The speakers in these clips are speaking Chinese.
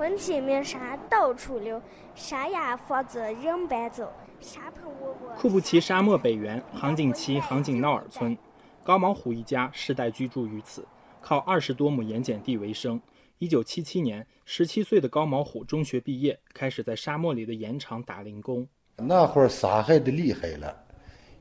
风气没沙到处流，沙哑法子人搬走。沙盆窝窝。库布齐沙漠北缘杭锦旗杭锦闹尔村，高毛虎一家世代居住于此，靠二十多亩盐碱地为生。一九七七年，十七岁的高毛虎中学毕业，开始在沙漠里的盐场打零工。那会儿杀害的厉害了，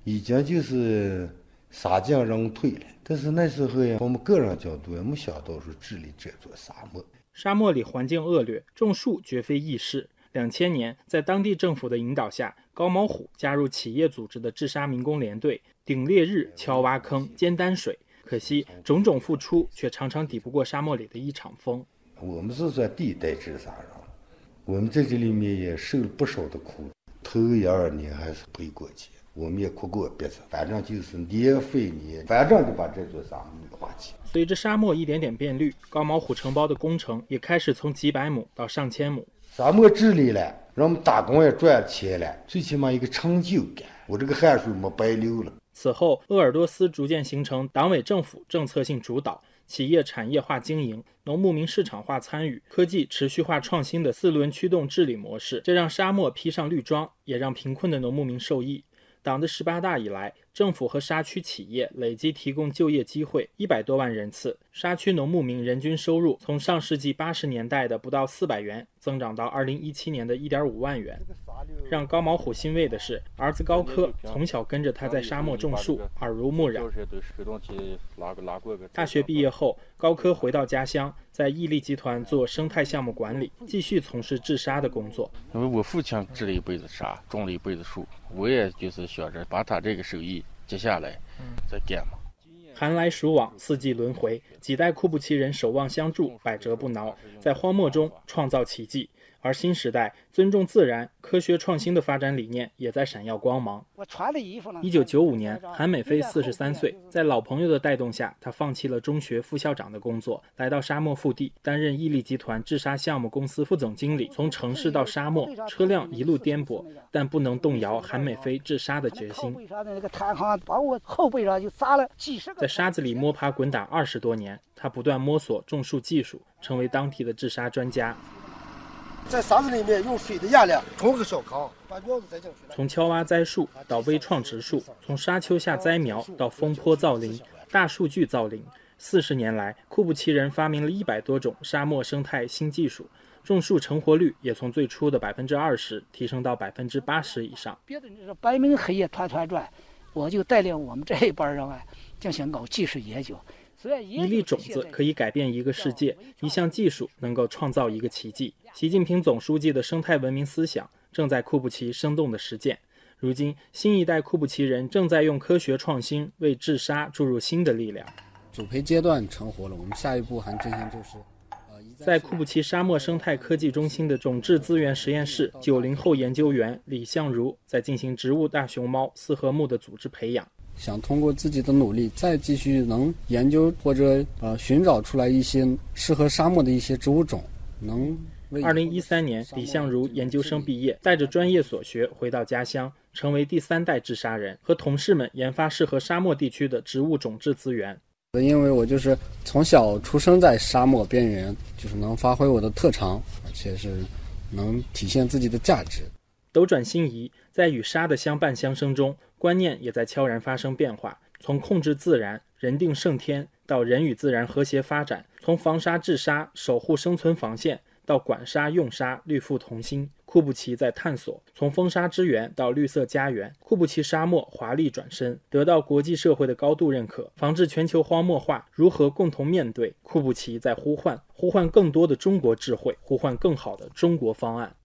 已经就是杀尽人退了。但是那时候呀，从我们个人角度也没想到说治理这座沙漠。沙漠里环境恶劣，种树绝非易事。两千年，在当地政府的引导下，高毛虎加入企业组织的治沙民工连队，顶烈日、敲挖坑、煎担水。可惜，种种付出却常常抵不过沙漠里的一场风。我们是算第一代治沙人，我们在这里面也受了不少的苦。头一二年还是赔过钱，我们也哭过鼻子，反正就是年费年，反正就把这座沙漠给花起。随着沙漠一点点变绿，高毛虎承包的工程也开始从几百亩到上千亩。沙漠治理了，让我们打工也赚钱了，最起码一个成就感。我这个汗水没白流了。此后，鄂尔多斯逐渐形成党委政府政策性主导、企业产业化经营、农牧民市场化参与、科技持续化创新的四轮驱动治理模式，这让沙漠披上绿装，也让贫困的农牧民受益。党的十八大以来，政府和沙区企业累计提供就业机会一百多万人次，沙区农牧民人均收入从上世纪八十年代的不到四百元，增长到二零一七年的一点五万元。让高毛虎欣慰的是，儿子高科从小跟着他在沙漠种树，耳濡目染。大学毕业后，高科回到家乡，在毅力集团做生态项目管理，继续从事治沙的工作。因为我父亲治了一辈子沙，种了一辈子树，我也就是想着把他这个手艺接下来，再见嘛。寒来暑往，四季轮回，几代库布齐人守望相助，百折不挠，在荒漠中创造奇迹。而新时代尊重自然、科学创新的发展理念也在闪耀光芒。我穿的衣服呢？一九九五年，韩美飞四十三岁，在老朋友的带动下，他放弃了中学副校长的工作，来到沙漠腹地担任毅力集团治沙项目公司副总经理。从城市到沙漠，车辆一路颠簸，但不能动摇韩美飞治沙的决心。把我后背上就砸了几十个。在沙子里摸爬滚打二十多年，他不断摸索种树技术，成为当地的治沙专家。在沙子里面用水的压力冲个小坑，把苗子栽进去。从敲挖栽树到微创植树，从沙丘下栽苗到风坡造林、大数据造林，四十年来，库布齐人发明了一百多种沙漠生态新技术，种树成活率也从最初的百分之二十提升到百分之八十以上。别的是白明黑夜团团转，我就带领我们这一帮人啊进行搞技术研究。一粒种子可以改变一个世界，一项技术能够创造一个奇迹。习近平总书记的生态文明思想正在库布齐生动的实践。如今，新一代库布齐人正在用科学创新为治沙注入新的力量。主培阶段成活了，我们下一步还进行就是，呃，在库布齐沙漠生态科技中心的种质资源实验室，九零后研究员李相如在进行植物大熊猫四合目的组织培养。想通过自己的努力，再继续能研究或者呃寻找出来一些适合沙漠的一些植物种，能。二零一三年，李相如研究生毕业，带着专业所学回到家乡，成为第三代治沙人，和同事们研发适合沙漠地区的植物种质资源。因为我就是从小出生在沙漠边缘，就是能发挥我的特长，而且是能体现自己的价值。斗转星移，在与沙的相伴相生中。观念也在悄然发生变化，从控制自然、人定胜天到人与自然和谐发展，从防沙治沙、守护生存防线到管沙用沙、绿富同心，库布齐在探索；从风沙之源到绿色家园，库布齐沙漠华丽转身，得到国际社会的高度认可。防治全球荒漠化，如何共同面对？库布齐在呼唤，呼唤更多的中国智慧，呼唤更好的中国方案。